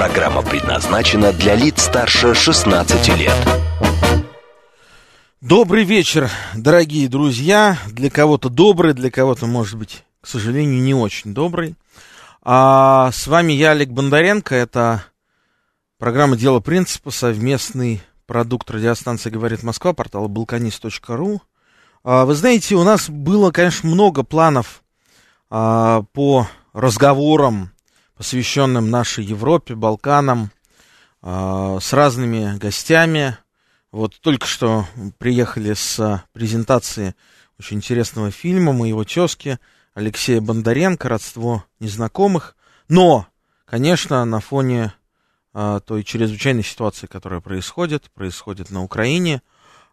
Программа предназначена для лиц старше 16 лет. Добрый вечер, дорогие друзья. Для кого-то добрый, для кого-то, может быть, к сожалению, не очень добрый. А с вами я, Олег Бондаренко. Это программа «Дело принципа», совместный продукт радиостанции «Говорит Москва», портала balkanist.ru. А, вы знаете, у нас было, конечно, много планов а, по разговорам, посвященным нашей Европе, Балканам, а, с разными гостями. Вот только что приехали с презентации очень интересного фильма моего тезки Алексея Бондаренко «Родство незнакомых». Но, конечно, на фоне а, той чрезвычайной ситуации, которая происходит, происходит на Украине,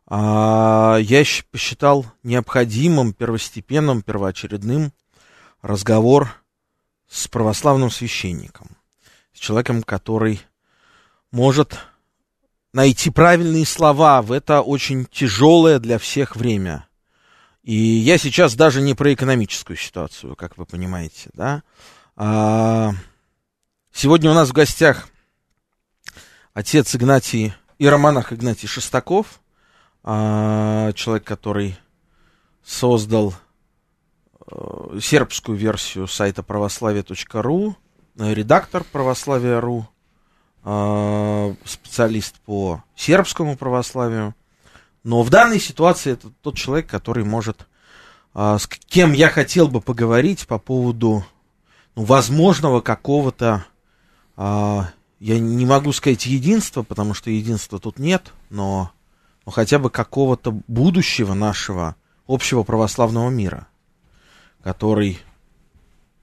а, я посчитал необходимым, первостепенным, первоочередным разговор с православным священником, с человеком, который может найти правильные слова в это очень тяжелое для всех время. И я сейчас даже не про экономическую ситуацию, как вы понимаете, да. А, сегодня у нас в гостях отец Игнатий, иеромонах Игнатий Шестаков, а, человек, который создал сербскую версию сайта православие.ру, редактор православия.ру, а, специалист по сербскому православию. Но в данной ситуации это тот человек, который может, с кем я хотел бы поговорить по поводу ну, возможного какого-то я не могу сказать единство, потому что единства тут нет, но, но хотя бы какого-то будущего нашего общего православного мира, который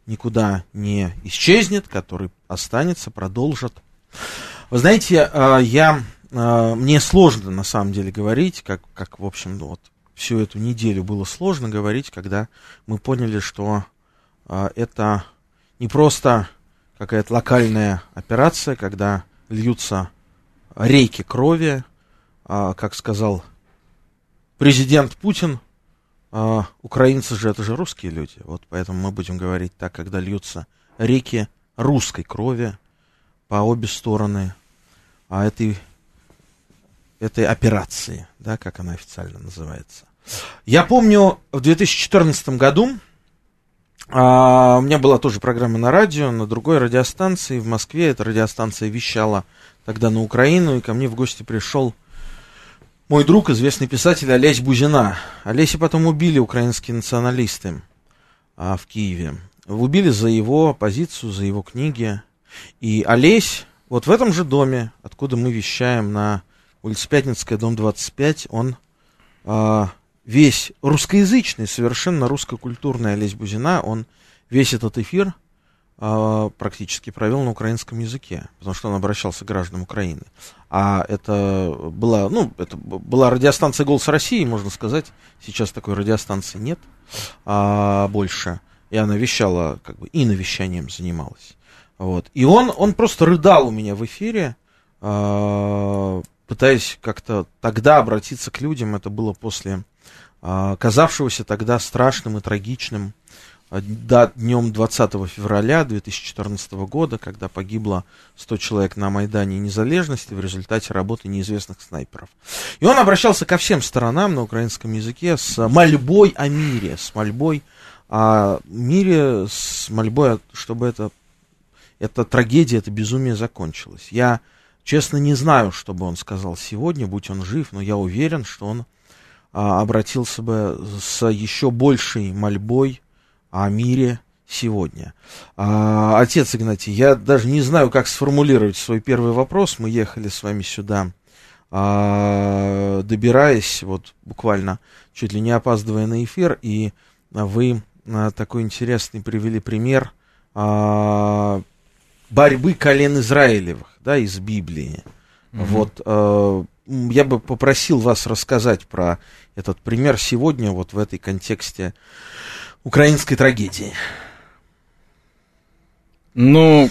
никуда не исчезнет, который останется, продолжит. Вы знаете, а, я, а, мне сложно на самом деле говорить, как, как в общем, ну, вот всю эту неделю было сложно говорить, когда мы поняли, что а, это не просто какая-то локальная операция, когда льются реки крови, а, как сказал президент Путин, а, украинцы же это же русские люди, вот поэтому мы будем говорить так, когда льются реки русской крови по обе стороны а этой, этой операции, да, как она официально называется. Я помню, в 2014 году а, у меня была тоже программа на радио, на другой радиостанции в Москве. Эта радиостанция вещала тогда на Украину, и ко мне в гости пришел мой друг, известный писатель Олесь Бузина. Олеся потом убили украинские националисты а, в Киеве. Убили за его позицию, за его книги. И Олесь, вот в этом же доме, откуда мы вещаем на улице Пятницкая, дом 25, он а, весь русскоязычный, совершенно русскокультурный Олесь Бузина, он весь этот эфир практически провел на украинском языке, потому что он обращался к гражданам Украины. А это была, ну, это была радиостанция «Голос России», можно сказать. Сейчас такой радиостанции нет а, больше. И она вещала, как бы, и навещанием занималась. Вот. И он, он просто рыдал у меня в эфире, а, пытаясь как-то тогда обратиться к людям. Это было после а, казавшегося тогда страшным и трагичным а, днем 20 февраля 2014 года, когда погибло 100 человек на Майдане Незалежности в результате работы неизвестных снайперов. И он обращался ко всем сторонам на украинском языке с мольбой о мире, с мольбой о мире, с мольбой, чтобы это, эта трагедия, это безумие закончилось. Я, честно, не знаю, что бы он сказал сегодня, будь он жив, но я уверен, что он а, обратился бы с еще большей мольбой о мире сегодня. А, отец Игнатий, я даже не знаю, как сформулировать свой первый вопрос. Мы ехали с вами сюда, а, добираясь, вот буквально чуть ли не опаздывая на эфир, и вы а, такой интересный привели пример а, борьбы колен Израилевых, да, из Библии. Угу. Вот э, я бы попросил вас рассказать про этот пример сегодня вот в этой контексте украинской трагедии. Ну,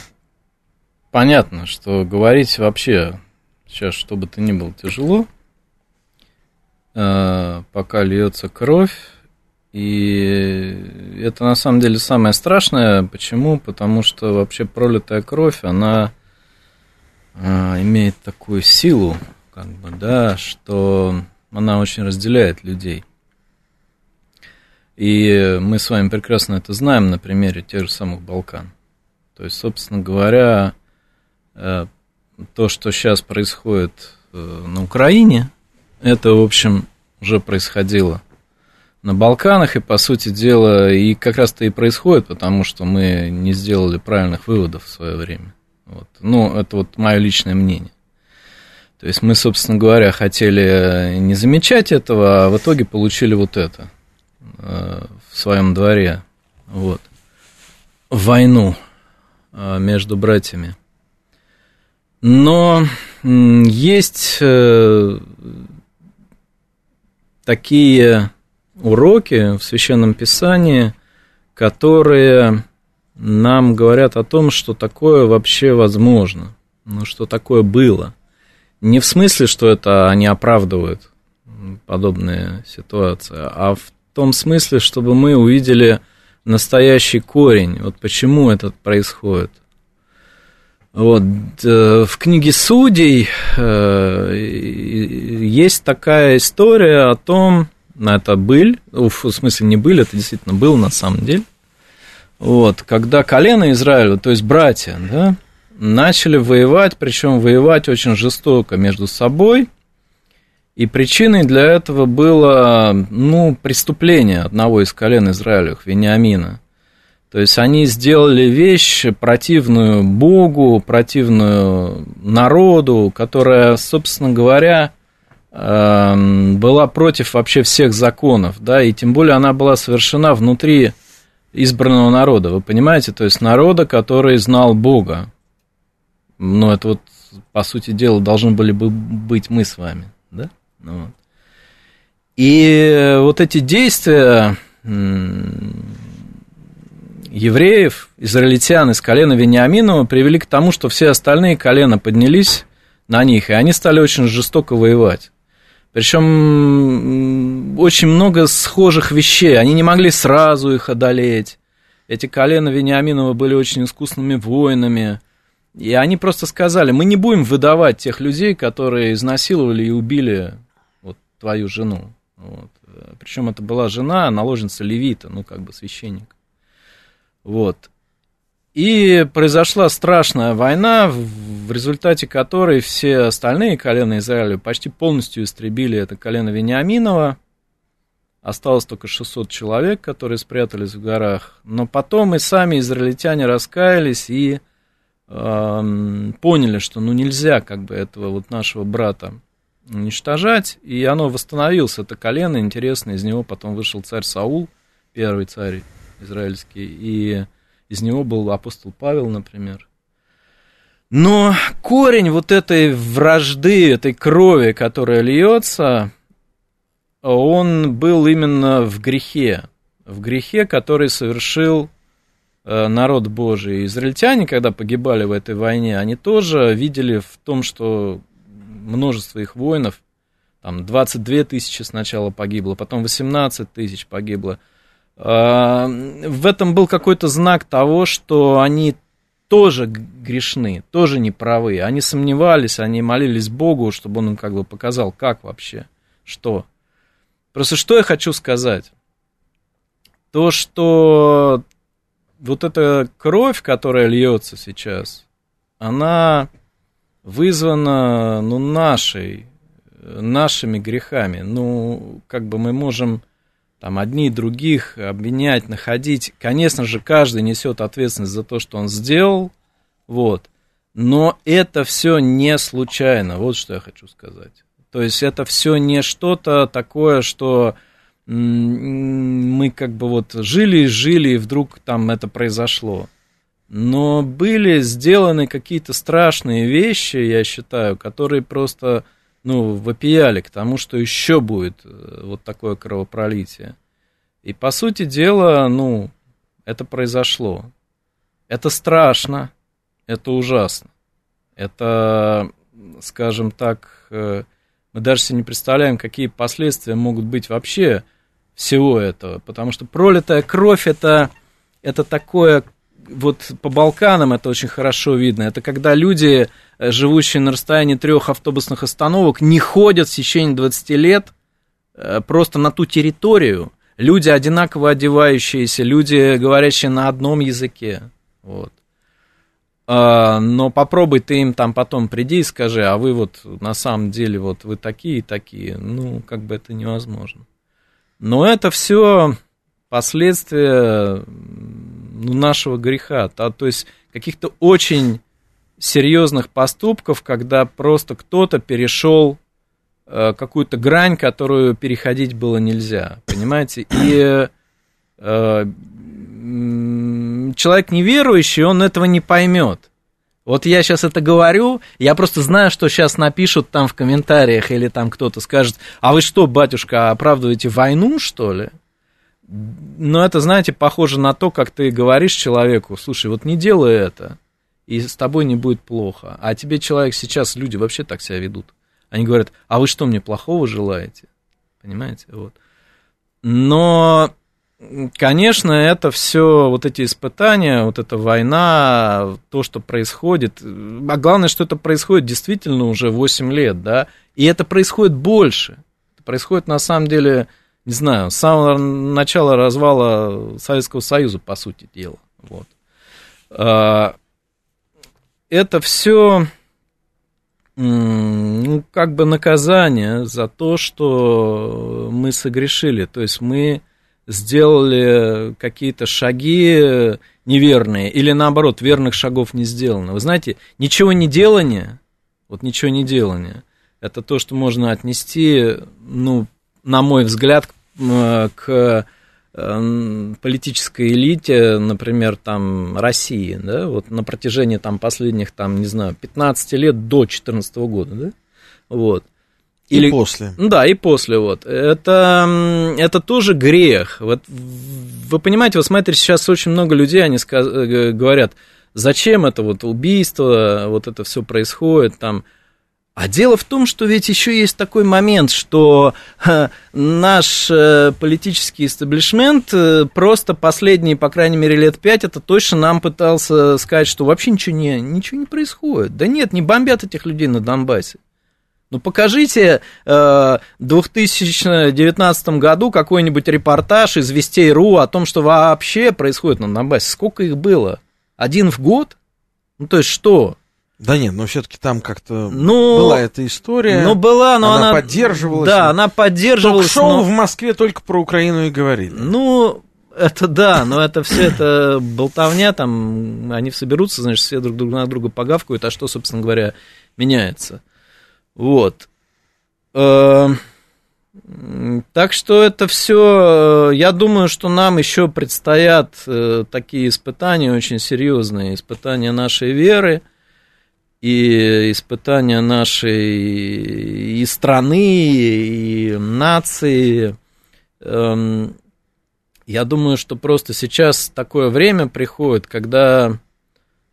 понятно, что говорить вообще сейчас, что бы то ни было, тяжело. Э, пока льется кровь. И это на самом деле самое страшное. Почему? Потому что вообще пролитая кровь, она э, имеет такую силу, как бы, да, что она очень разделяет людей. И мы с вами прекрасно это знаем на примере тех же самых Балкан. То есть, собственно говоря, э, то, что сейчас происходит э, на Украине, это, в общем, уже происходило на Балканах, и, по сути дела, и как раз-то и происходит, потому что мы не сделали правильных выводов в свое время. Вот. Ну, это вот мое личное мнение. То есть мы, собственно говоря, хотели не замечать этого, а в итоге получили вот это э, в своем дворе. Вот. Войну э, между братьями. Но есть э, такие уроки в Священном Писании, которые нам говорят о том, что такое вообще возможно, ну, что такое было. Не в смысле, что это они оправдывают подобные ситуации, а в том смысле, чтобы мы увидели настоящий корень, вот почему это происходит. Вот, э, в книге Судей э, есть такая история о том, на это был, в смысле не был, это действительно был на самом деле, вот, когда колено Израиля, то есть братья, да, начали воевать, причем воевать очень жестоко между собой, и причиной для этого было, ну, преступление одного из колен Израилевых, Вениамина. То есть они сделали вещь противную Богу, противную народу, которая, собственно говоря, эм, была против вообще всех законов, да, и тем более она была совершена внутри избранного народа, вы понимаете, то есть народа, который знал Бога. Ну, это вот, по сути дела, должны были бы быть мы с вами, да? Ну. И вот эти действия евреев, израильтян из колена Вениаминова привели к тому, что все остальные колена поднялись на них, и они стали очень жестоко воевать. Причем очень много схожих вещей. Они не могли сразу их одолеть. Эти колена Вениаминова были очень искусными воинами. И они просто сказали, мы не будем выдавать тех людей, которые изнасиловали и убили твою жену. Вот. Причем это была жена, наложница Левита, ну как бы священник. Вот. И произошла страшная война, в результате которой все остальные колена Израиля почти полностью истребили это колено Вениаминова. Осталось только 600 человек, которые спрятались в горах. Но потом и сами израильтяне раскаялись и э, поняли, что ну нельзя как бы этого вот нашего брата уничтожать. И оно восстановилось, это колено, интересно, из него потом вышел царь Саул, первый царь израильский, и из него был апостол Павел, например. Но корень вот этой вражды, этой крови, которая льется, он был именно в грехе. В грехе, который совершил э, народ Божий. Израильтяне, когда погибали в этой войне, они тоже видели в том, что множество их воинов, там 22 тысячи сначала погибло, потом 18 тысяч погибло – а, в этом был какой-то знак того, что они тоже грешны, тоже неправы. Они сомневались, они молились Богу, чтобы он им как бы показал, как вообще, что. Просто что я хочу сказать? То, что вот эта кровь, которая льется сейчас, она вызвана, ну, нашей, нашими грехами. Ну, как бы мы можем там одни других обвинять, находить. Конечно же, каждый несет ответственность за то, что он сделал, вот. Но это все не случайно, вот что я хочу сказать. То есть это все не что-то такое, что мы как бы вот жили, жили, и вдруг там это произошло. Но были сделаны какие-то страшные вещи, я считаю, которые просто, ну, вопияли к тому, что еще будет э, вот такое кровопролитие. И, по сути дела, ну, это произошло. Это страшно, это ужасно. Это, скажем так, э, мы даже себе не представляем, какие последствия могут быть вообще всего этого. Потому что пролитая кровь это, это такое вот по Балканам это очень хорошо видно. Это когда люди, э, живущие на расстоянии трех автобусных остановок, не ходят в течение 20 лет э, просто на ту территорию. Люди одинаково одевающиеся, люди, говорящие на одном языке. Вот. А, но попробуй ты им там потом приди и скажи, а вы вот на самом деле вот вы такие и такие. Ну, как бы это невозможно. Но это все последствия ну, нашего греха, то, то есть каких-то очень серьезных поступков, когда просто кто-то перешел э, какую-то грань, которую переходить было нельзя, понимаете? И э, человек неверующий, он этого не поймет. Вот я сейчас это говорю, я просто знаю, что сейчас напишут там в комментариях или там кто-то скажет, а вы что, батюшка, оправдываете войну, что ли? Но это, знаете, похоже на то, как ты говоришь человеку, слушай, вот не делай это, и с тобой не будет плохо. А тебе человек сейчас, люди вообще так себя ведут. Они говорят, а вы что, мне плохого желаете? Понимаете? Вот. Но Конечно, это все, вот эти испытания, вот эта война, то, что происходит. А главное, что это происходит действительно уже 8 лет, да, и это происходит больше. Это происходит, на самом деле, не знаю, с самого начала развала Советского Союза, по сути дела. Вот. А, это все ну, как бы наказание за то, что мы согрешили. То есть мы сделали какие-то шаги неверные, или наоборот, верных шагов не сделано. Вы знаете, ничего не делание, вот ничего не делание, это то, что можно отнести, ну, на мой взгляд, к, политической элите, например, там, России, да, вот на протяжении там последних, там, не знаю, 15 лет до 2014 года, да, вот. Или... И после. Да, и после вот. Это, это тоже грех. Вот, вы понимаете, вот смотрите, сейчас очень много людей, они сказ... Э, говорят, зачем это вот убийство, вот это все происходит там. А дело в том, что ведь еще есть такой момент, что наш э, политический истеблишмент э, просто последние, по крайней мере, лет пять, это точно нам пытался сказать, что вообще ничего не, ничего не происходит. Да нет, не бомбят этих людей на Донбассе. Ну, покажите э, в 2019 году какой-нибудь репортаж из Вестей.ру о том, что вообще происходит на Донбассе. Сколько их было? Один в год? Ну, то есть что? Да нет, но все-таки там как-то ну, была эта история. Ну, была, но она... Она поддерживалась. Да, она поддерживалась. Шоу но... в Москве только про Украину и говорили. Ну, это да, но это все это болтовня, там они соберутся, значит, все друг, друг на друга погавкают, а что, собственно говоря, меняется? Вот. Э, так что это все, э, я думаю, что нам еще предстоят э, такие испытания очень серьезные, испытания нашей веры и испытания нашей и страны, и нации. Эм, я думаю, что просто сейчас такое время приходит, когда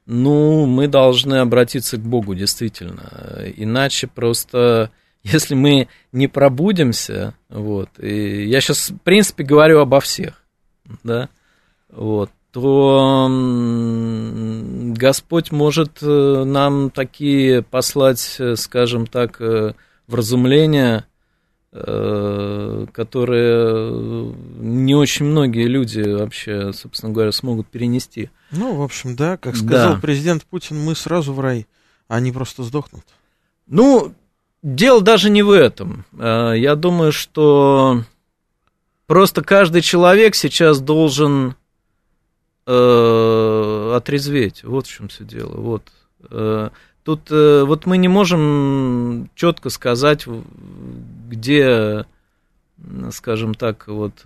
ну, мы должны обратиться к Богу, действительно. Иначе просто, если мы не пробудимся, вот, и я сейчас, в принципе, говорю обо всех, да, вот, то Господь может э, нам такие послать, э, скажем так, э, вразумления, которые не очень многие люди вообще, собственно говоря, смогут перенести. Ну, в общем, да, как сказал да. президент Путин, мы сразу в рай, а они просто сдохнут. Ну, дело даже не в этом. Я думаю, что просто каждый человек сейчас должен э, отрезветь. Вот в чем все дело. Вот. Э, тут э, вот мы не можем четко сказать, где, скажем так, вот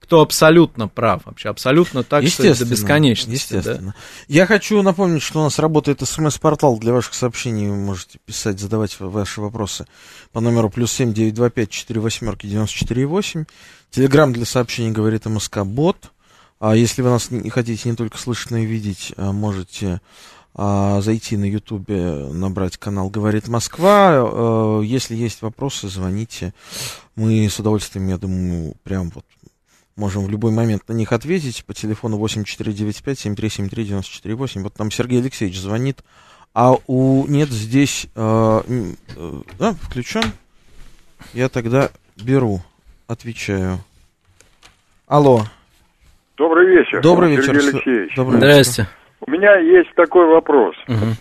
кто абсолютно прав, вообще абсолютно так, что это до бесконечности. Естественно. Да? Я хочу напомнить, что у нас работает смс-портал для ваших сообщений. Вы можете писать, задавать ваши вопросы по номеру плюс семь девять два пять четыре восьмерки девяносто четыре восемь. Телеграмм для сообщений говорит МСК Бот. А если вы нас не хотите не только слышать, но и видеть, а можете а, зайти на Ютубе, набрать канал «Говорит Москва». А, если есть вопросы, звоните. Мы с удовольствием, я думаю, прям вот можем в любой момент на них ответить по телефону 8495-7373-94-8. Вот там Сергей Алексеевич звонит. А у... Нет, здесь... Э, э, да, включен. Я тогда беру, отвечаю. Алло. Добрый вечер. Добрый вечер. Сергей Алексеевич. Добрый Здрасте. Вечер. У меня есть такой вопрос. Угу.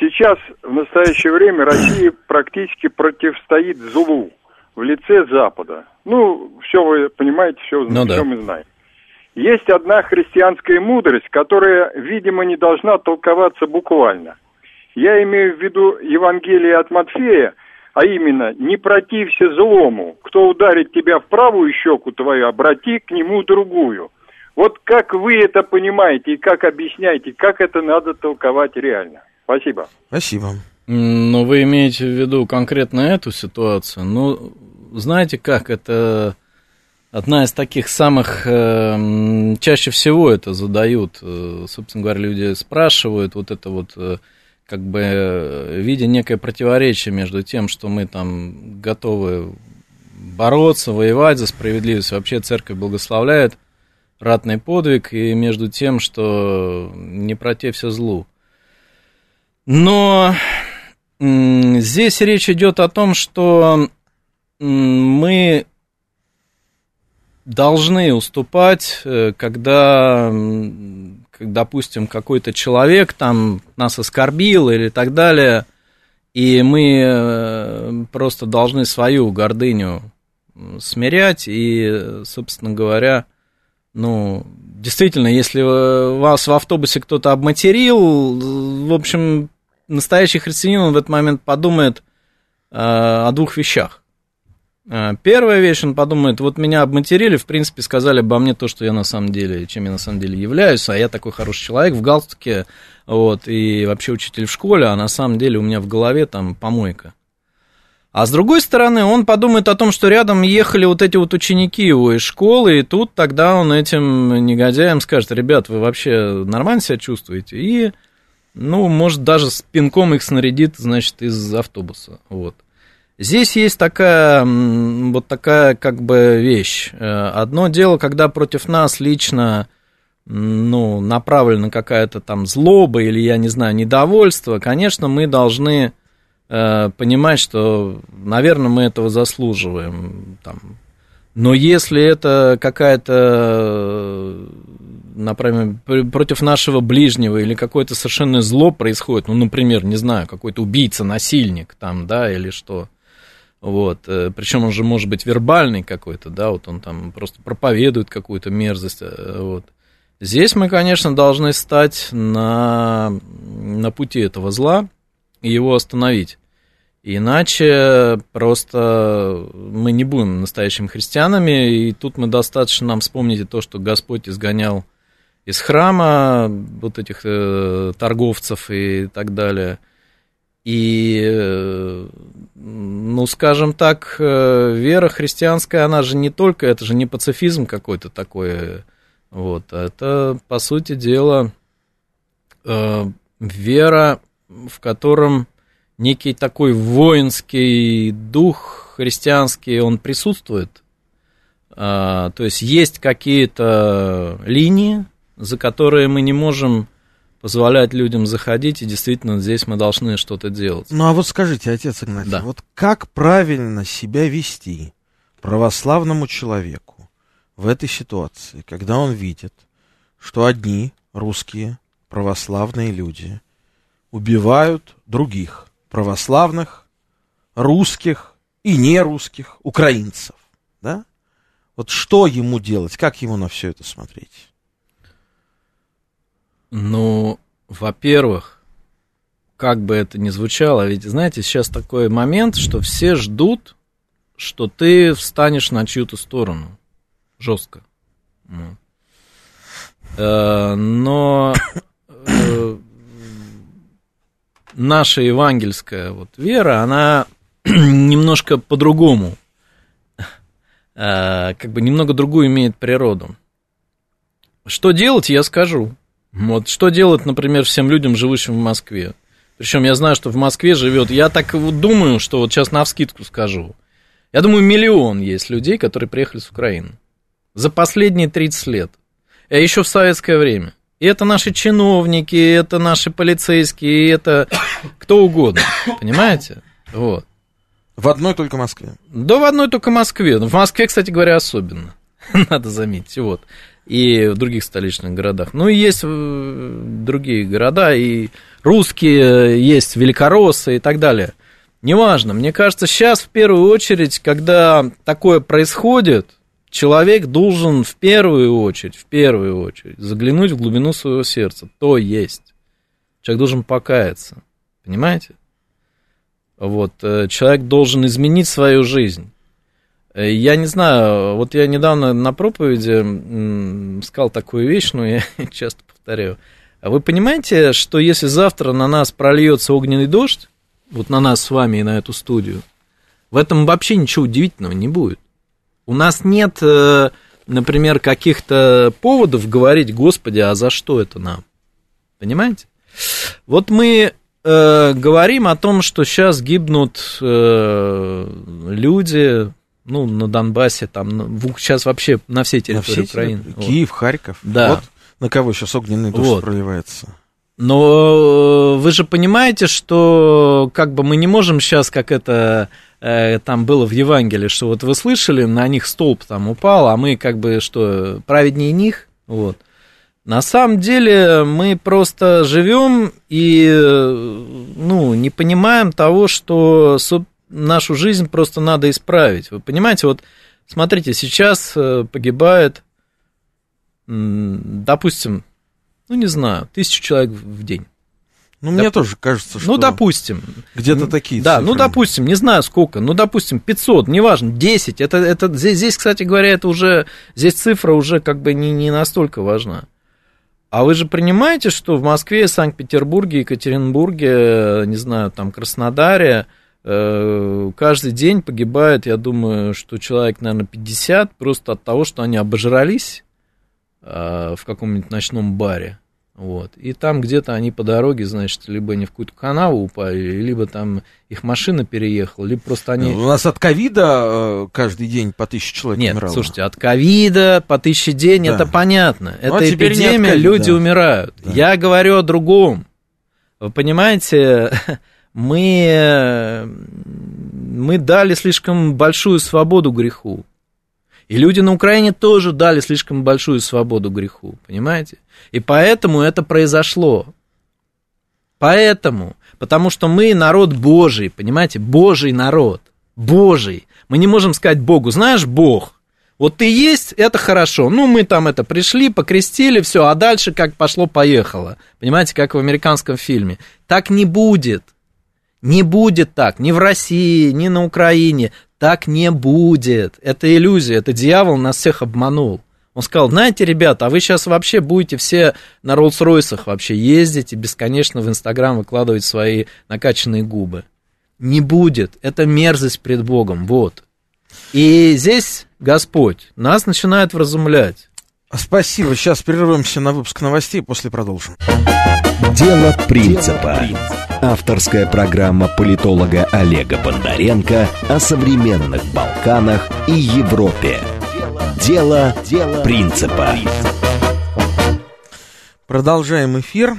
Сейчас, в настоящее время, Россия практически противостоит злу в лице Запада. Ну, все вы понимаете, все, ну, все да. мы знаем. Есть одна христианская мудрость, которая, видимо, не должна толковаться буквально. Я имею в виду Евангелие от Матфея, а именно, не протився злому. Кто ударит тебя в правую щеку твою, обрати к нему другую. Вот как вы это понимаете и как объясняете, как это надо толковать реально? Спасибо. Спасибо. Ну, вы имеете в виду конкретно эту ситуацию? Ну, знаете как, это одна из таких самых, э, чаще всего это задают, э, собственно говоря, люди спрашивают, вот это вот, э, как бы, э, видя некое противоречие между тем, что мы там готовы бороться, воевать за справедливость, вообще церковь благословляет ратный подвиг, и между тем, что не протився злу. Но здесь речь идет о том, что мы должны уступать, э, когда, допустим, какой-то человек там нас оскорбил или так далее, и мы э, просто должны свою гордыню смирять и, собственно говоря, ну, действительно, если вас в автобусе кто-то обматерил, в общем, настоящий христианин он в этот момент подумает э, о двух вещах. Э, первая вещь, он подумает, вот меня обматерили, в принципе, сказали обо мне то, что я на самом деле, чем я на самом деле являюсь, а я такой хороший человек в галстуке, вот, и вообще учитель в школе, а на самом деле у меня в голове там помойка. А с другой стороны, он подумает о том, что рядом ехали вот эти вот ученики его из школы, и тут тогда он этим негодяям скажет, ребят, вы вообще нормально себя чувствуете? И, ну, может, даже с пинком их снарядит, значит, из автобуса, вот. Здесь есть такая, вот такая как бы вещь. Э, одно дело, когда против нас лично, ну, направлена какая-то там злоба или, я не знаю, недовольство, конечно, мы должны понимать, что, наверное, мы этого заслуживаем. Там. Но если это какая-то, например, против нашего ближнего или какое-то совершенно зло происходит, ну, например, не знаю, какой-то убийца, насильник там, да, или что, вот, э, причем он же может быть вербальный какой-то, да, вот он там просто проповедует какую-то мерзость, э, вот. Здесь мы, конечно, должны стать на, на пути этого зла, его остановить. Иначе просто мы не будем настоящими христианами, и тут мы достаточно нам вспомнить то, что Господь изгонял из храма вот этих э, торговцев и так далее. И, э, ну, скажем так, э, вера христианская, она же не только, это же не пацифизм какой-то такой, вот, а это, по сути дела, э, вера в котором некий такой воинский дух христианский, он присутствует. А, то есть есть какие-то линии, за которые мы не можем позволять людям заходить, и действительно здесь мы должны что-то делать. Ну а вот скажите, отец Игнатий, да. вот как правильно себя вести православному человеку в этой ситуации, когда он видит, что одни русские православные люди убивают других православных, русских и нерусских, украинцев, да? Вот что ему делать, как ему на все это смотреть? Ну, во-первых, как бы это ни звучало, ведь, знаете, сейчас такой момент, что все ждут, что ты встанешь на чью-то сторону жестко. Э, но э, наша евангельская вот вера, она немножко по-другому, э, как бы немного другую имеет природу. Что делать, я скажу. Вот что делать, например, всем людям, живущим в Москве. Причем я знаю, что в Москве живет. Я так вот думаю, что вот сейчас на вскидку скажу. Я думаю, миллион есть людей, которые приехали с Украины. За последние 30 лет. А еще в советское время. И это наши чиновники, это наши полицейские, это кто угодно. Понимаете? Вот. В одной только Москве. Да, в одной только Москве. В Москве, кстати говоря, особенно. Надо заметить. Вот. И в других столичных городах. Ну, и есть э, другие города, и русские, есть великороссы и так далее. Неважно. Мне кажется, сейчас в первую очередь, когда такое происходит, человек должен в первую очередь, в первую очередь заглянуть в глубину своего сердца. То есть. Человек должен покаяться. Понимаете? Вот. Э, человек должен изменить свою жизнь. Э, я не знаю, вот я недавно на проповеди сказал такую вещь, но я часто повторяю. А вы понимаете, что если завтра на нас прольется огненный дождь, вот на нас с вами и на эту студию, в этом вообще ничего удивительного не будет. У нас нет, э, например, каких-то поводов говорить, Господи, а за что это нам? Понимаете? Вот мы э, говорим о том, что сейчас гибнут э, люди, ну, на Донбассе, там, сейчас вообще на всей территории на всей Украины. Киев, вот. Харьков. Да. Вот на кого сейчас огненный дождь вот. проливается. Но вы же понимаете, что как бы мы не можем сейчас, как это э, там было в Евангелии, что вот вы слышали, на них столб там упал, а мы как бы что, праведнее них? Вот. На самом деле мы просто живем и ну, не понимаем того, что нашу жизнь просто надо исправить. Вы понимаете, вот смотрите, сейчас э, погибает, допустим, ну, не знаю, тысячу человек в день. Ну, Доп... мне тоже кажется, ну, что... Ну, допустим. Где-то такие Да, ну, цифры. ну, допустим, не знаю сколько, ну, допустим, 500, неважно, 10. Это, это, здесь, здесь, кстати говоря, это уже... Здесь цифра уже как бы не, не настолько важна. А вы же принимаете, что в Москве, Санкт-Петербурге, Екатеринбурге, не знаю, там, Краснодаре э, каждый день погибает, я думаю, что человек, наверное, 50 просто от того, что они обожрались э, в каком-нибудь ночном баре. Вот. И там где-то они по дороге, значит, либо они в какую-то канаву упали, либо там их машина переехала, либо просто они... У нас от ковида э, каждый день по тысяче человек Нет, умирало. слушайте, от ковида по тысяче день, да. это понятно. Ну, это а эпидемия, COVID, люди да. умирают. Да. Я говорю о другом. Вы понимаете, мы, мы дали слишком большую свободу греху. И люди на Украине тоже дали слишком большую свободу греху, понимаете? И поэтому это произошло. Поэтому, потому что мы народ Божий, понимаете, Божий народ, Божий. Мы не можем сказать Богу, знаешь, Бог, вот ты есть, это хорошо. Ну, мы там это пришли, покрестили, все, а дальше как пошло-поехало. Понимаете, как в американском фильме. Так не будет. Не будет так, ни в России, ни на Украине. Так не будет. Это иллюзия, это дьявол нас всех обманул. Он сказал, знаете, ребята, а вы сейчас вообще будете все на Роллс-Ройсах вообще ездить и бесконечно в Инстаграм выкладывать свои накачанные губы. Не будет. Это мерзость пред Богом. Вот. И здесь Господь нас начинает вразумлять. Спасибо. Сейчас прервемся на выпуск новостей, после продолжим. Дело принципа. Авторская программа политолога Олега Бондаренко о современных Балканах и Европе. Дело, Дело принципа. Продолжаем эфир.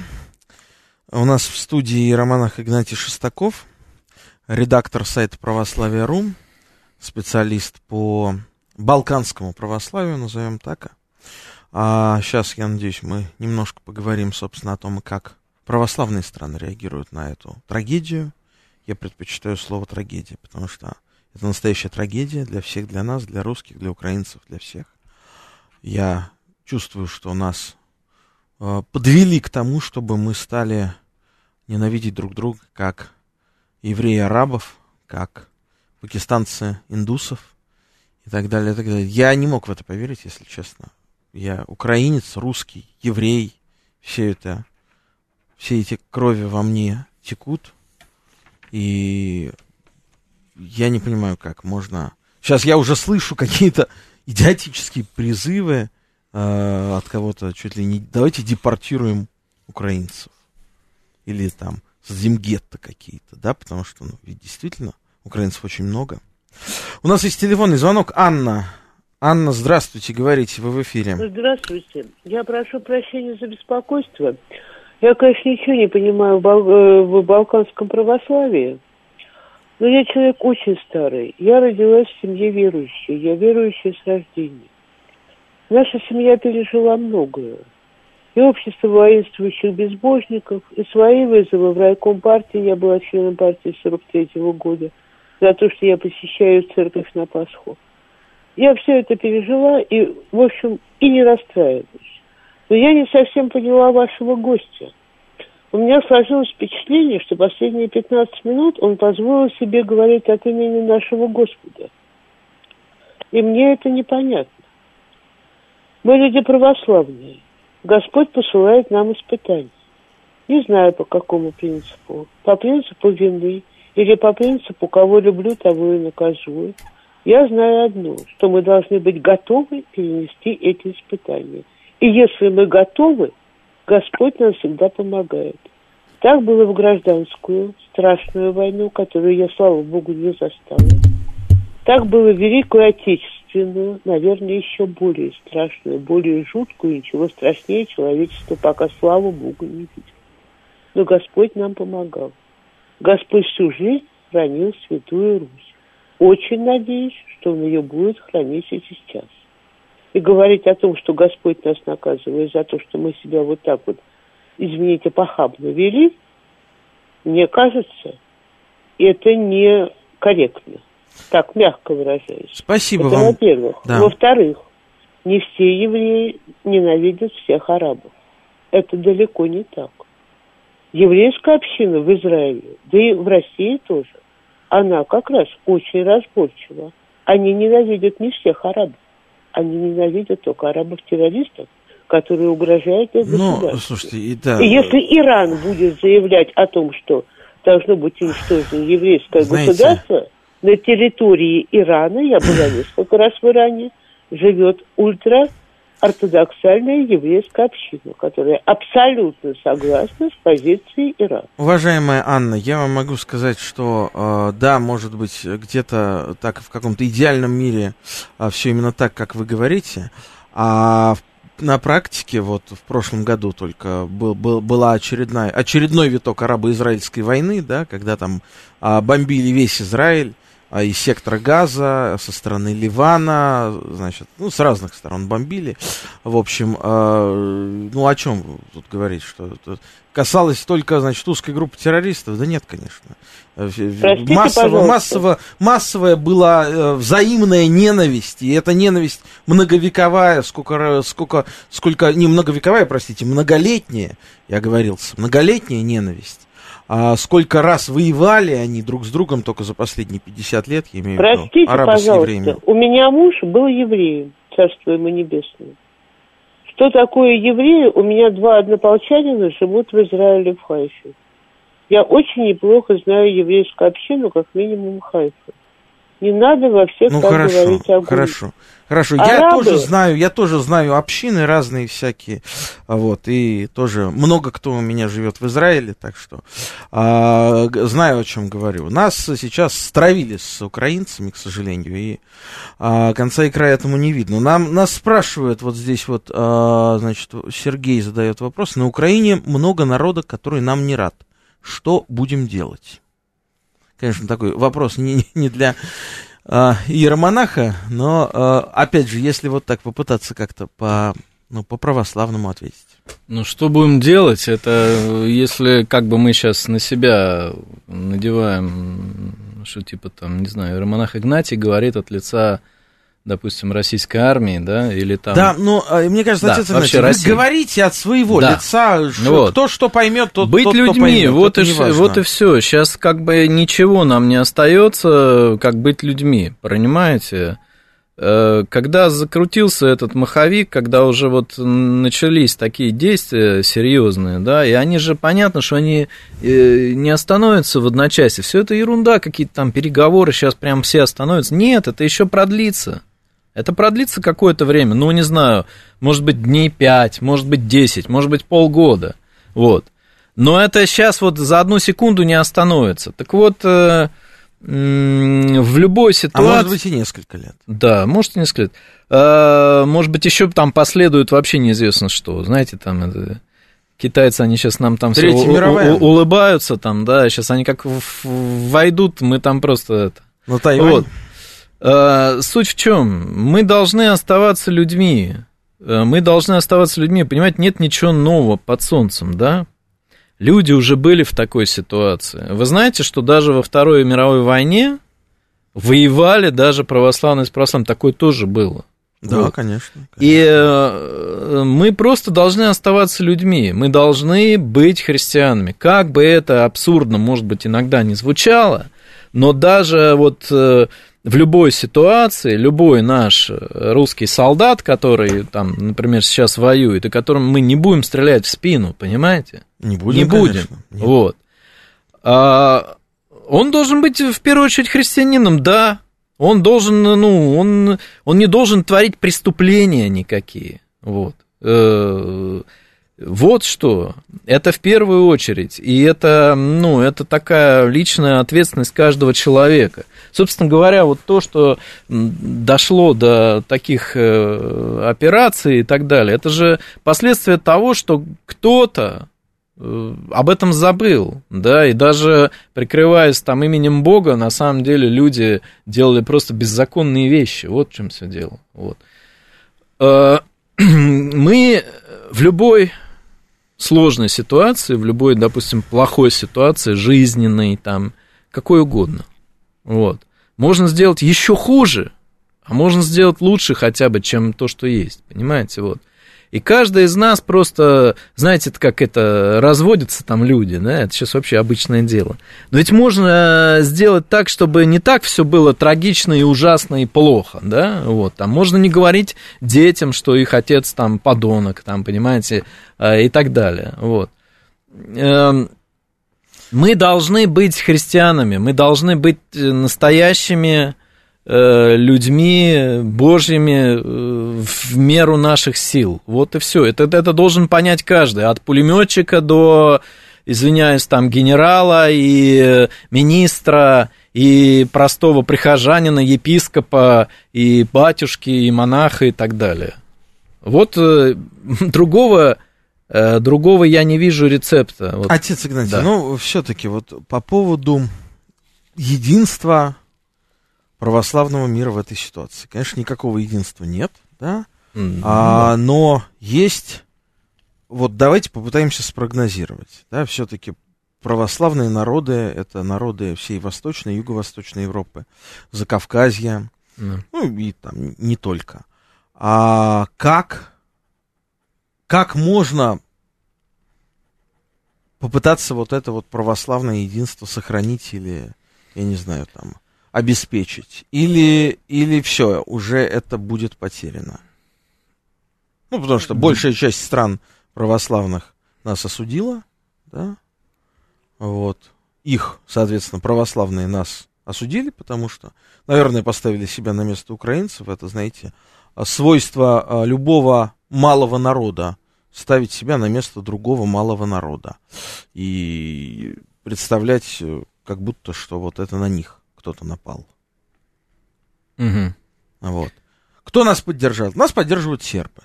У нас в студии романах Игнатий Шестаков, редактор сайта Православия.ру, специалист по балканскому православию, назовем так. А сейчас, я надеюсь, мы немножко поговорим, собственно, о том, как православные страны реагируют на эту трагедию. Я предпочитаю слово трагедия, потому что это настоящая трагедия для всех, для нас, для русских, для украинцев, для всех. Я чувствую, что нас э, подвели к тому, чтобы мы стали ненавидеть друг друга, как евреи арабов, как пакистанцы индусов и так далее, и так далее. Я не мог в это поверить, если честно Я украинец, русский, еврей. Все это, все эти крови во мне текут. И я не понимаю, как можно... Сейчас я уже слышу какие-то идиотические призывы э, от кого-то, чуть ли не... Давайте депортируем украинцев. Или там создадим гетто какие-то, да, потому что, ну, ведь действительно, украинцев очень много. У нас есть телефонный звонок. Анна. Анна, здравствуйте, говорите, вы в эфире. Здравствуйте. Я прошу прощения за беспокойство. Я, конечно, ничего не понимаю э, в балканском православии, но я человек очень старый. Я родилась в семье верующей. Я верующая с рождения. Наша семья пережила многое. И общество воинствующих безбожников, и свои вызовы в райком партии. Я была членом партии 43 -го года за то, что я посещаю церковь на Пасху. Я все это пережила и, в общем, и не расстраиваюсь. Но я не совсем поняла вашего гостя. У меня сложилось впечатление, что последние 15 минут он позволил себе говорить от имени нашего Господа. И мне это непонятно. Мы люди православные. Господь посылает нам испытания. Не знаю по какому принципу. По принципу вины или по принципу «кого люблю, того и наказую». Я знаю одно, что мы должны быть готовы перенести эти испытания. И если мы готовы, Господь нам всегда помогает. Так было в гражданскую, страшную войну, которую я, слава Богу, не застала. Так было в Великую Отечественную, наверное, еще более страшную, более жуткую, ничего страшнее человечество пока, слава Богу, не видел. Но Господь нам помогал. Господь всю жизнь хранил Святую Русь. Очень надеюсь, что Он ее будет хранить и сейчас. И говорить о том, что Господь нас наказывает за то, что мы себя вот так вот, извините, похабно вели, мне кажется, это некорректно. Так, мягко выражаясь. Спасибо это, вам. во-первых. Да. Во-вторых, не все евреи ненавидят всех арабов. Это далеко не так. Еврейская община в Израиле, да и в России тоже, она как раз очень разборчива. Они ненавидят не всех арабов. Они ненавидят только арабов-террористов, которые угрожают их Ну, слушайте, и да. И если Иран будет заявлять о том, что должно быть уничтожено еврейское Знаете- государство, на территории Ирана, я была несколько раз в Иране, живет ультра-ортодоксальная еврейская община, которая абсолютно согласна с позицией Ирана. Уважаемая Анна, я вам могу сказать, что э, да, может быть, где-то так в каком-то идеальном мире все именно так, как вы говорите, а в- на практике вот в прошлом году только был, был, была очередная, очередной виток арабо-израильской войны, да, когда там а, бомбили весь Израиль, из сектора Газа, со стороны Ливана, значит, ну, с разных сторон бомбили. В общем, э, ну, о чем тут говорить, что это касалось только, значит, узкой группы террористов? Да нет, конечно. Э, Простите, массово, пожалуйста. массово, массовая была э, взаимная ненависть, и эта ненависть многовековая, сколько, сколько, сколько, не многовековая, простите, многолетняя, я говорился, многолетняя ненависть. А сколько раз воевали они друг с другом только за последние 50 лет, я имею в виду, Простите, арабы пожалуйста, у меня муж был евреем, царство ему небесное. Что такое евреи? У меня два однополчанина живут в Израиле, в Хайфе. Я очень неплохо знаю еврейскую общину, как минимум Хайфа. Не надо во всех Ну так хорошо, говорить о Гуне. хорошо, хорошо. Я Арабы- тоже знаю, я тоже знаю общины разные всякие, а вот и тоже много кто у меня живет в Израиле, так что а, знаю о чем говорю. Нас сейчас стравили с украинцами, к сожалению, и а, конца и края этому не видно. Нам нас спрашивают вот здесь вот, а, значит, Сергей задает вопрос: на Украине много народа, который нам не рад. Что будем делать? Конечно, такой вопрос не, не для а, иеромонаха, но, а, опять же, если вот так попытаться как-то по, ну, по православному ответить. Ну, что будем делать? Это э, если как бы мы сейчас на себя надеваем, что типа там, не знаю, Романах Игнатий говорит от лица, допустим, российской армии, да, или там... Да, ну, а, мне кажется, Да, отец вообще Игнатий, вы Россия. говорите от своего Да. лица, ш- Вот. кто что поймет, тот, Быть тот, кто людьми, поймет, вот, и, вот и все. Сейчас как бы ничего нам не остается, как быть людьми, понимаете? Э, когда закрутился этот маховик, когда уже вот начались такие действия серьезные, да, и они же, понятно, что они э, не остановятся в одночасье. Все это ерунда, какие-то там переговоры, сейчас прям все остановятся. Нет, это еще продлится. Это продлится какое-то время, ну, не знаю, может быть, дней 5, может быть, 10, может быть, полгода. Вот. Но это сейчас вот за одну секунду не остановится. Так вот, э, в любой ситуации... А может быть и несколько лет. Да, может и несколько лет. А, может быть, еще там последует вообще неизвестно что. Знаете, там это... Китайцы, они сейчас нам там Третья все мировая. улыбаются, там, да, сейчас они как войдут, мы там просто это... Ну, Тайвань. Вот. А, суть в чем? Мы должны оставаться людьми. А, мы должны оставаться людьми. Понимаете, нет ничего нового под солнцем, да? Люди уже были в такой ситуации. Вы знаете, что даже во Второй мировой войне воевали даже православные с православным. Такое тоже было. Да, вот. конечно, конечно. И э, мы просто должны оставаться людьми. Мы должны быть христианами. Как бы это абсурдно, может быть, иногда не звучало, но даже вот э, в любой ситуации, любой наш русский солдат, который там, например, сейчас воюет, и которым мы не будем стрелять в спину, понимаете? Не будем. Не будем. Нет. Вот. А, он должен быть в первую очередь христианином, да. Он должен, ну, он, он не должен творить преступления никакие. Вот. Вот что. Это в первую очередь. И это, ну, это такая личная ответственность каждого человека. Собственно говоря, вот то, что дошло до таких э, операций и так далее, это же последствия того, что кто-то э, об этом забыл, да, и даже прикрываясь там именем Бога, на самом деле люди делали просто беззаконные вещи, вот в чем все дело, вот. Э, мы в любой сложной ситуации, в любой, допустим, плохой ситуации, жизненной, там, какой угодно. Вот. Можно сделать еще хуже, а можно сделать лучше хотя бы, чем то, что есть. Понимаете, вот. И каждый из нас просто, знаете, как это, разводятся там люди, да, это сейчас вообще обычное дело. Но ведь можно сделать так, чтобы не так все было трагично и ужасно и плохо, да, вот, там можно не говорить детям, что их отец там подонок, там, понимаете, а, и так далее, вот. Эм, мы должны быть христианами, мы должны быть э, настоящими Э, людьми Божьими э, в меру наших сил. Вот и все. Это, это должен понять каждый, от пулеметчика до, извиняюсь, там, генерала и министра, и простого прихожанина, епископа, и батюшки, и монаха, и так далее. Вот э, другого, другого я не вижу рецепта. Вот. Отец Игнатий, да. ну, все-таки вот по поводу единства православного мира в этой ситуации. Конечно, никакого единства нет, да, mm-hmm. а, но есть, вот давайте попытаемся спрогнозировать, да, все-таки православные народы, это народы всей Восточной, Юго-Восточной Европы, Закавказья, mm. ну и там не только. А как, как можно попытаться вот это вот православное единство сохранить или, я не знаю, там, обеспечить? Или, или все, уже это будет потеряно? Ну, потому что большая часть стран православных нас осудила, да, вот, их, соответственно, православные нас осудили, потому что, наверное, поставили себя на место украинцев, это, знаете, свойство а, любого малого народа ставить себя на место другого малого народа и представлять, э, как будто, что вот это на них кто-то напал. Угу. Вот. Кто нас поддержал? Нас поддерживают сербы.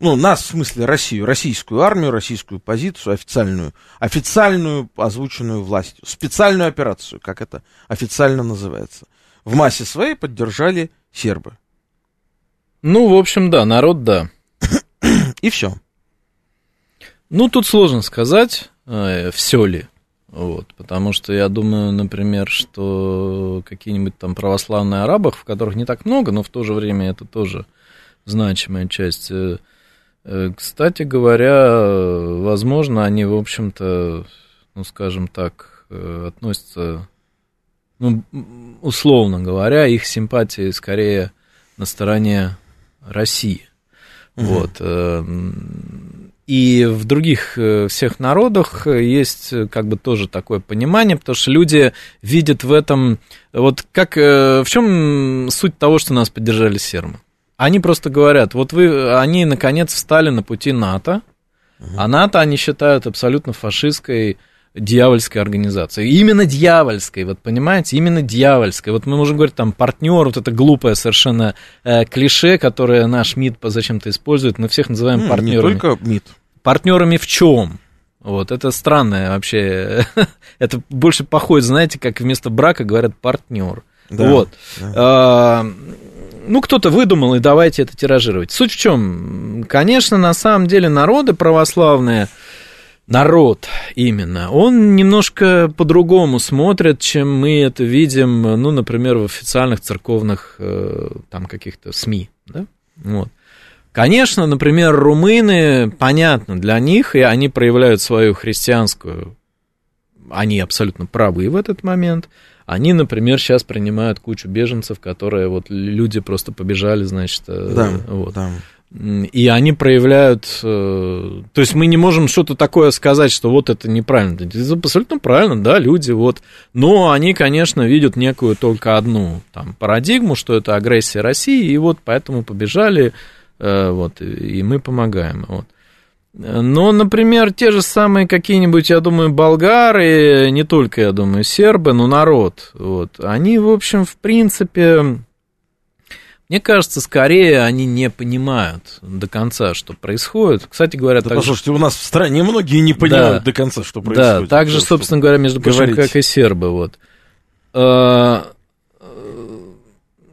Ну, нас, в смысле, Россию, российскую армию, российскую позицию, официальную, официальную, озвученную властью, специальную операцию, как это официально называется. В массе своей поддержали сербы. Ну, в общем, да, народ, да. И все. Ну, тут сложно сказать, э, все ли. Вот, потому что я думаю, например, что какие-нибудь там православные арабы, в которых не так много, но в то же время это тоже значимая часть. Э, э, кстати говоря, возможно, они, в общем-то, ну, скажем так, э, относятся, ну, условно говоря, их симпатии скорее на стороне России. Угу. Вот. Э, и в других э, всех народах есть э, как бы тоже такое понимание, потому что люди видят в этом... Вот как... В чем суть того, что нас поддержали сермы? Они просто говорят, вот вы, они наконец встали на пути НАТО, угу. а НАТО они считают абсолютно фашистской дьявольской организации. Именно дьявольской, вот понимаете, именно дьявольской. Вот мы можем говорить там партнер, вот это глупое совершенно э, клише, которое наш МИД зачем-то использует, мы всех называем mm, партнерами. Не только МИД. Партнерами в чем? Вот, это странное вообще. это больше походит, знаете, как вместо брака говорят партнер. Да, вот. Да. А, ну, кто-то выдумал, и давайте это тиражировать. Суть в чем? Конечно, на самом деле народы православные, народ именно, он немножко по-другому смотрит, чем мы это видим, ну, например, в официальных церковных э, там каких-то СМИ, да, вот. Конечно, например, румыны, понятно, для них, и они проявляют свою христианскую, они абсолютно правы в этот момент, они, например, сейчас принимают кучу беженцев, которые вот люди просто побежали, значит, э, да, вот. Да. И они проявляют... Э, то есть мы не можем что-то такое сказать, что вот это неправильно. Это абсолютно правильно, да, люди вот... Но они, конечно, видят некую только одну там, парадигму, что это агрессия России, и вот поэтому побежали, э, вот, и мы помогаем. Вот. Но, например, те же самые какие-нибудь, я думаю, болгары, не только, я думаю, сербы, но народ, вот, они, в общем, в принципе мне кажется, скорее они не понимают до конца, что происходит. Кстати говоря, да, так послушайте, у нас в стране многие не понимают да, до конца, что происходит. Да, так же, собственно говоря, между прочим, как и сербы. Вот. А,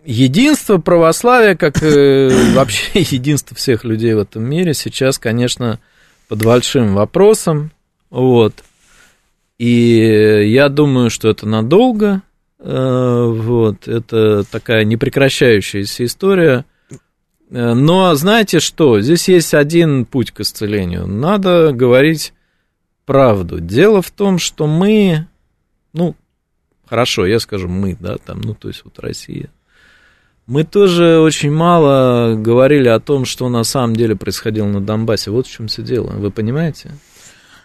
единство православия, как вообще единство всех людей в этом мире, сейчас, конечно, под большим вопросом. Вот. И я думаю, что это надолго. Э, вот, это такая непрекращающаяся история. Э, но знаете что? Здесь есть один путь к исцелению. Надо говорить правду. Дело в том, что мы, ну, хорошо, я скажу мы, да, там, ну, то есть вот Россия. Мы тоже очень мало говорили о том, что на самом деле происходило на Донбассе. Вот в чем все дело. Вы понимаете?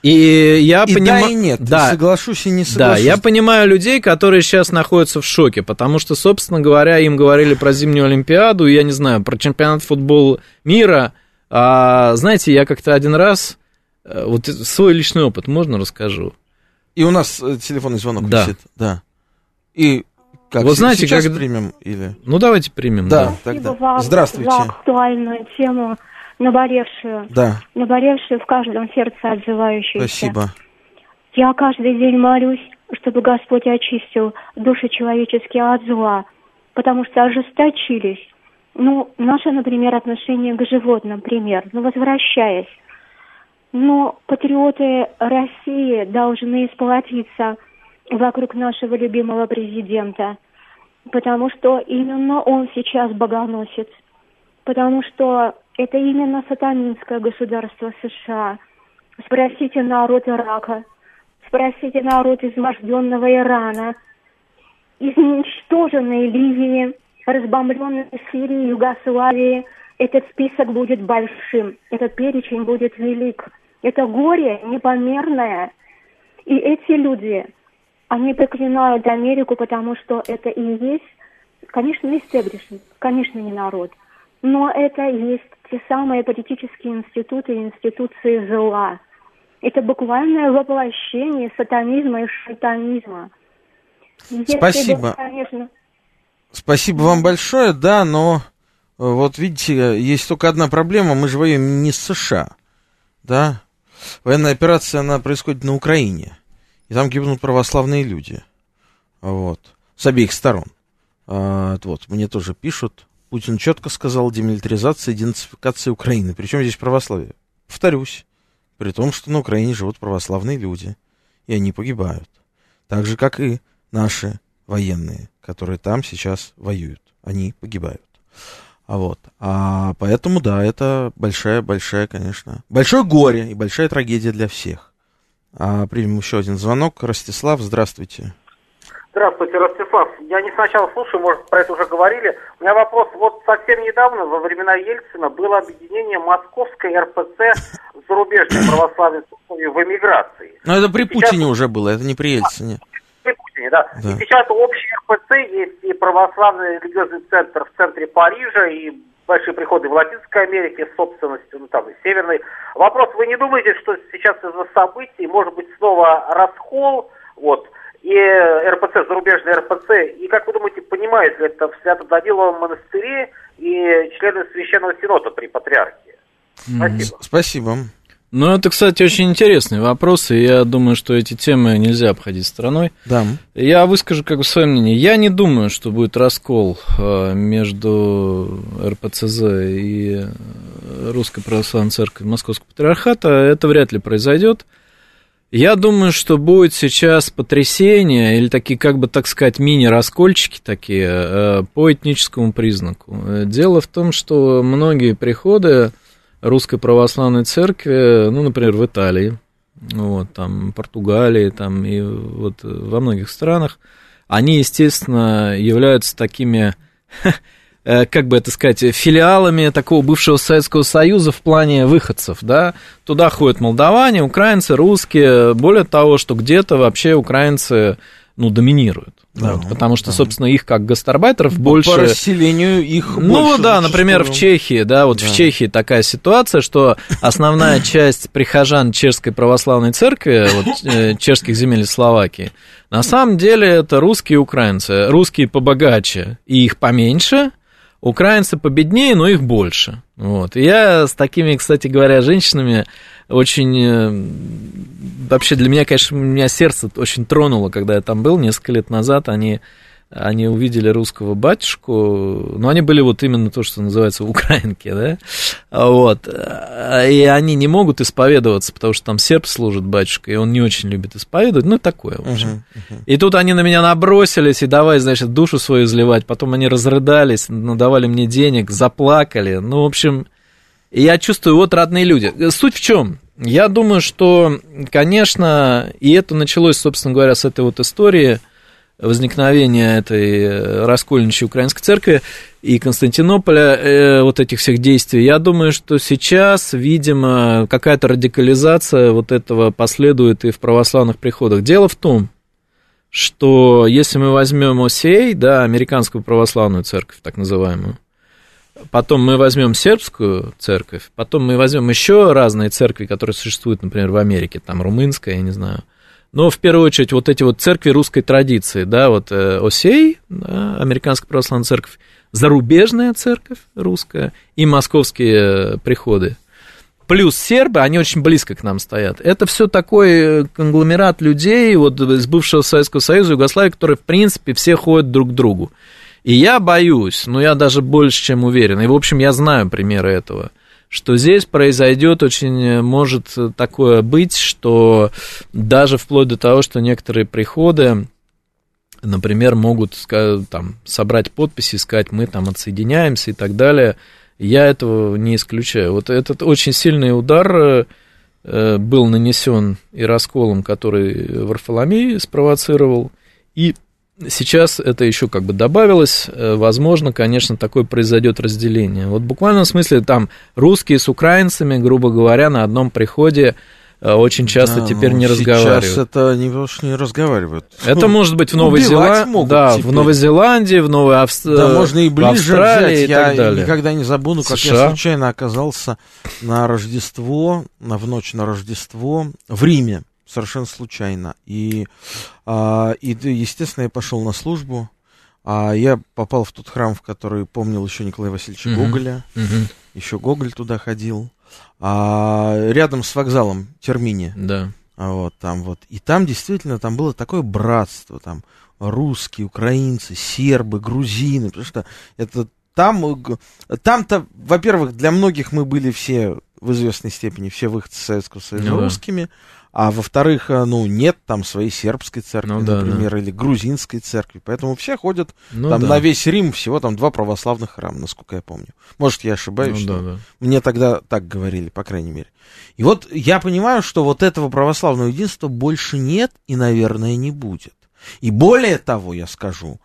И я и понимаю... Да, и нет, да, соглашусь и не соглашусь. Да, я понимаю людей, которые сейчас находятся в шоке, потому что, собственно говоря, им говорили про зимнюю Олимпиаду, я не знаю, про чемпионат футбола мира. А, знаете, я как-то один раз, э, вот свой личный опыт можно расскажу? И у нас э, телефонный звонок да. висит, да. И как вот знаете, сейчас как... примем или... Ну, давайте примем, да. да. Тогда. Вам Здравствуйте. За актуальную тему наболевшую, да. наболевшую в каждом сердце отзывающуюся. Спасибо. Я каждый день молюсь, чтобы Господь очистил души человеческие от зла, потому что ожесточились. Ну, наше, например, отношение к животным, пример, ну, возвращаясь. Но патриоты России должны сплотиться вокруг нашего любимого президента, потому что именно он сейчас богоносец, потому что это именно сатанинское государство США. Спросите народ Ирака, спросите народ изможденного Ирана, изничтоженной Ливии, разбомбленной Сирии, Югославии. Этот список будет большим, этот перечень будет велик. Это горе непомерное. И эти люди, они проклинают Америку, потому что это и есть, конечно, истеблишмент, конечно, не народ. Но это есть те самые политические институты и институции зла. Это буквальное воплощение сатанизма и шайтанизма. Если Спасибо. Бы, конечно... Спасибо вам большое, да, но э, вот видите, есть только одна проблема, мы же воюем не с США, да, военная операция, она происходит на Украине, и там гибнут православные люди, вот, с обеих сторон. А, вот, мне тоже пишут, Путин четко сказал демилитаризация и денацификация Украины. Причем здесь православие? Повторюсь, при том, что на Украине живут православные люди, и они погибают. Так же, как и наши военные, которые там сейчас воюют. Они погибают. А вот. А поэтому, да, это большая-большая, конечно, большое горе и большая трагедия для всех. А примем еще один звонок. Ростислав, здравствуйте. Здравствуйте, Ростислав. Я не сначала слушаю, может, про это уже говорили. У меня вопрос. Вот совсем недавно, во времена Ельцина, было объединение Московской РПЦ с зарубежной православной церковью в эмиграции. Но это при Путине уже было, это не при Ельцине. При Путине, да. Да. И сейчас общий РПЦ есть и православный религиозный центр в центре Парижа, и большие приходы в Латинской Америке с собственностью, ну там и северной. Вопрос, вы не думаете, что сейчас из-за событий может быть снова раскол, вот, и РПЦ, зарубежный РПЦ, и как вы думаете, понимают ли это в Свято-Даниловом монастыре и члены Священного Синода при Патриархе? Спасибо. Спасибо. Ну, это, кстати, очень интересный вопрос, и я думаю, что эти темы нельзя обходить стороной. Да. Я выскажу как бы свое мнение. Я не думаю, что будет раскол э, между РПЦЗ и Русской Православной Церковью Московского Патриархата. Это вряд ли произойдет. Я думаю, что будет сейчас потрясение или такие, как бы так сказать, мини-раскольчики такие э, по этническому признаку. Э, Дело в том, что многие приходы Русской Православной Церкви, ну, например, в Италии, вот, там, Португалии, там, и вот во многих странах, они, естественно, являются такими, как бы это сказать, филиалами такого бывшего Советского Союза в плане выходцев, да, туда ходят молдаване, украинцы, русские, более того, что где-то вообще украинцы, ну, доминируют, Да, вот, потому что, да. собственно, их как гастарбайтеров больше... По расселению их Ну больше да, например, в. Чехии, да, вот Да. в Чехии такая ситуация, что основная часть прихожан Чешской православной церкви, вот, э, чешских земель Словакии, на самом деле это русские и украинцы. Русские побогаче и их поменьше, украинцы победнее, но их больше. Вот. И я с такими, кстати говоря, женщинами очень... э, Вообще для меня, конечно, меня сердце очень тронуло, когда я там был несколько лет назад. Они они увидели русского батюшку, но они были вот именно то, что называется украинки, да, вот, и они не могут исповедоваться, потому что там серб служит батюшка, и он не очень любит исповедовать, ну, такое, в общем. И тут они на меня набросились, и давай, значит, душу свою изливать, потом они разрыдались, надавали мне денег, заплакали, ну, в общем, я чувствую, вот родные люди. Суть в чем? Я думаю, что, конечно, и это началось, собственно говоря, с этой вот истории возникновения этой раскольничьей украинской церкви и Константинополя, э, вот этих всех действий. Я думаю, что сейчас, видимо, какая-то радикализация вот этого последует и в православных приходах. Дело в том, что если мы возьмем ОСЕЙ, да, американскую православную церковь, так называемую, потом мы возьмем сербскую церковь, потом мы возьмем еще разные церкви, которые существуют, например, в Америке, там румынская, я не знаю. Но в первую очередь вот эти вот церкви русской традиции, да, вот э, ОСЕЙ, да, Американская православная церковь, зарубежная церковь русская и московские э, приходы. Плюс сербы, они очень близко к нам стоят. Это все такой э, конгломерат людей вот из бывшего Советского Союза, Югославии, которые, в принципе, все ходят друг к другу. И я боюсь, ну я даже больше, чем уверен, и в общем я знаю примеры этого, что здесь произойдет очень, э, может такое быть, что даже вплоть до того, что некоторые приходы, например, могут там, собрать подписи, сказать, мы там отсоединяемся и так далее. Я этого не исключаю. Вот этот очень сильный удар э, был нанесен и расколом, который Варфоломей спровоцировал, и сейчас это еще как бы добавилось, э, возможно, конечно, такое произойдет разделение. Вот буквально в смысле там русские с украинцами, грубо говоря, на одном приходе э, очень часто Да, теперь ну, не разговаривают. Сейчас это не, уж не разговаривают. Это может быть в Новой Зеландии, да, теперь. в Новой Зеландии, в Новой Авст... Да, можно и ближе Австралии взять. и Я так далее. никогда не забуду, как я США. случайно оказался на Рождество, на, в ночь на Рождество в Риме, совершенно случайно. И, а, и естественно, я пошел на службу. А я попал в тот храм, в который помнил еще Николая Васильевича Мгм. Гоголя. Мгм, Еще Гоголь туда ходил. А, рядом с вокзалом Термини. да. А Вот там вот. И там действительно там было такое братство, там русские, украинцы, сербы, грузины, потому что это там, там-то, во-первых, для многих мы были все в известной степени все выходцы из Советского Союза Ну да. А во-вторых, э, ну, нет там своей сербской церкви, Ну да, например, или грузинской церкви, поэтому все ходят Ну там да. на весь Рим всего там два православных храма, насколько я помню. Может, я ошибаюсь, Ну да, да. мне тогда так говорили, по крайней мере. И вот я понимаю, что вот этого православного единства больше нет и, наверное, не будет. И более того, я скажу,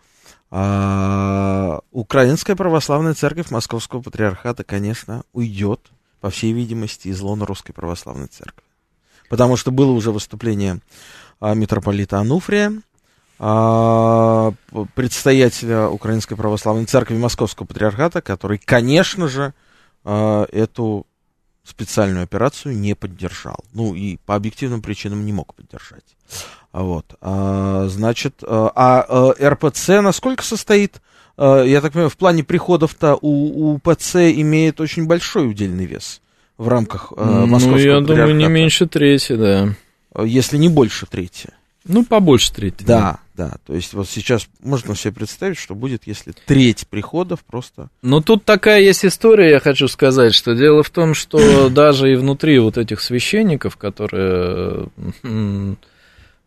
а, Украинская православная церковь Московского патриархата, конечно, уйдет, по всей видимости, из лона Русской православной церкви. Потому что было уже выступление а, митрополита Ануфрия, а, предстоятеля Украинской православной церкви Московского патриархата, который, конечно же, а, эту специальную операцию не поддержал. Ну и по объективным причинам не мог поддержать. Вот. А, значит, а, а РПЦ насколько состоит? Я так понимаю, в плане приходов-то у, у ПЦ имеет очень большой удельный вес в рамках московского Ну, я думаю, не меньше трети, да. Если не больше трети. Ну, побольше трети. Да, да, да. То есть вот сейчас можно себе представить, что будет, если треть приходов просто... Ну, тут такая есть история, я хочу сказать, что дело в том, что даже и внутри вот этих священников, которые, э,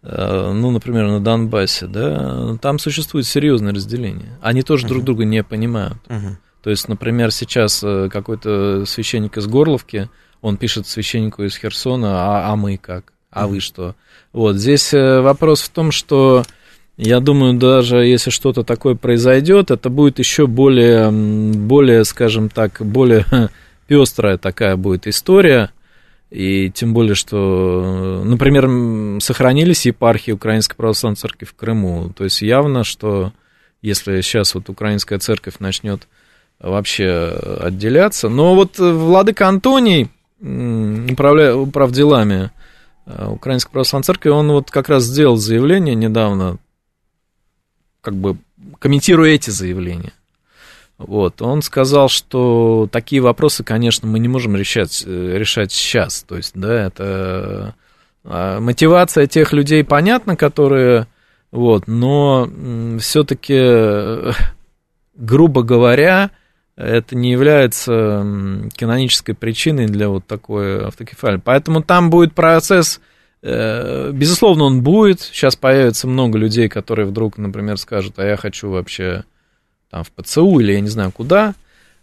ну, например, на Донбассе, да, там существует серьезное разделение. Они тоже uh-huh. друг друга не понимают. Uh-huh. То есть, например, сейчас э, какой-то священник из Горловки, он пишет священнику из Херсона, а, а мы как? А вы что? Вот здесь э, вопрос в том, что я думаю, даже если что-то такое произойдет, это будет еще более, более, скажем так, более пестрая такая будет история. И тем более, что, например, сохранились епархии Украинской Православной Церкви в Крыму. То есть явно, что если сейчас вот Украинская Церковь начнет вообще отделяться. Но вот Владыка Антоний, управля... управ делами Э, Украинской Православной Церкви, он вот как раз сделал заявление недавно, как бы комментируя эти заявления. Вот, он сказал, что такие вопросы, конечно, мы не можем решать, э, решать сейчас. То есть, да, это э, мотивация тех людей понятна, которые, вот, но все-таки, грубо говоря, это не является канонической причиной для вот такой автокефалии. Поэтому там будет процесс, э, безусловно, он будет. Сейчас появится много людей, которые вдруг, например, скажут, а я хочу вообще там в ПЦУ или я не знаю куда.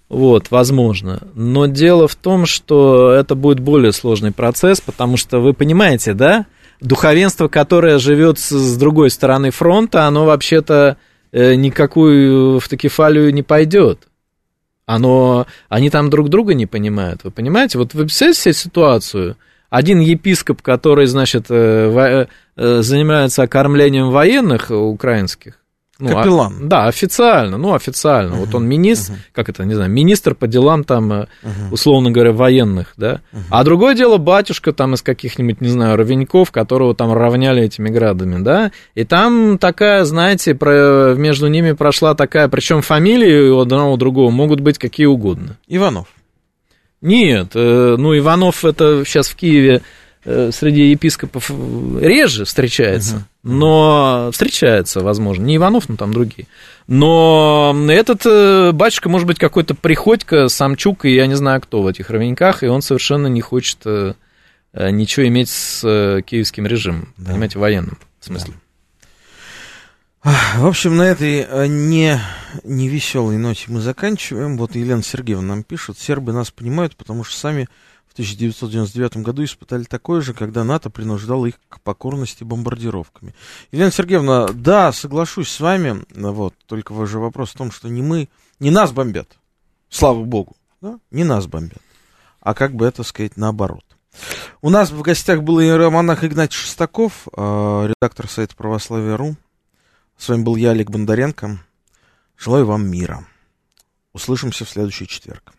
Вот, возможно. Но дело в том, что это будет более сложный процесс, потому что вы понимаете, да, духовенство, которое живет с другой стороны фронта, оно вообще-то э, никакую автокефалию не пойдет оно, они там друг друга не понимают. Вы понимаете? Вот вы представляете себе ситуацию? Один епископ, который, значит, э, э, занимается окормлением военных украинских, ну, а Капеллан. А, да, официально, ну, официально. Uh-huh, вот он министр, uh-huh. как это, не знаю, министр по делам там, uh-huh. условно говоря, военных, да. Uh-huh. А другое дело батюшка там из каких-нибудь, не знаю, ровеньков, которого там равняли этими градами, да. И там такая, знаете, про, между ними прошла такая, причем фамилии у одного у другого могут быть какие угодно. Иванов. Нет, э, ну, Иванов это сейчас в Киеве среди епископов реже встречается, uh-huh. но встречается, возможно, не Иванов, но там другие. Но этот э, батюшка может быть какой-то Приходько, Самчук, и я не знаю кто в этих ровеньках, и он совершенно не хочет э, ничего иметь с киевским режимом, да. понимаете, военным в смысле. Да. В общем, на этой не, не веселой ноте мы заканчиваем. Вот Елена Сергеевна нам пишет, сербы нас понимают, потому что сами в 1999 году испытали такое же, когда НАТО принуждало их к покорности бомбардировками. Елена Сергеевна, да, соглашусь с вами, вот, только же вопрос в том, что не мы, не нас бомбят, слава богу, да, не нас бомбят, а как бы это сказать наоборот. У нас в гостях был иеромонах Игнатий Шестаков, э, редактор сайта Православия.ру. С вами был я, Олег Бондаренко. Желаю вам мира. Услышимся в следующий четверг.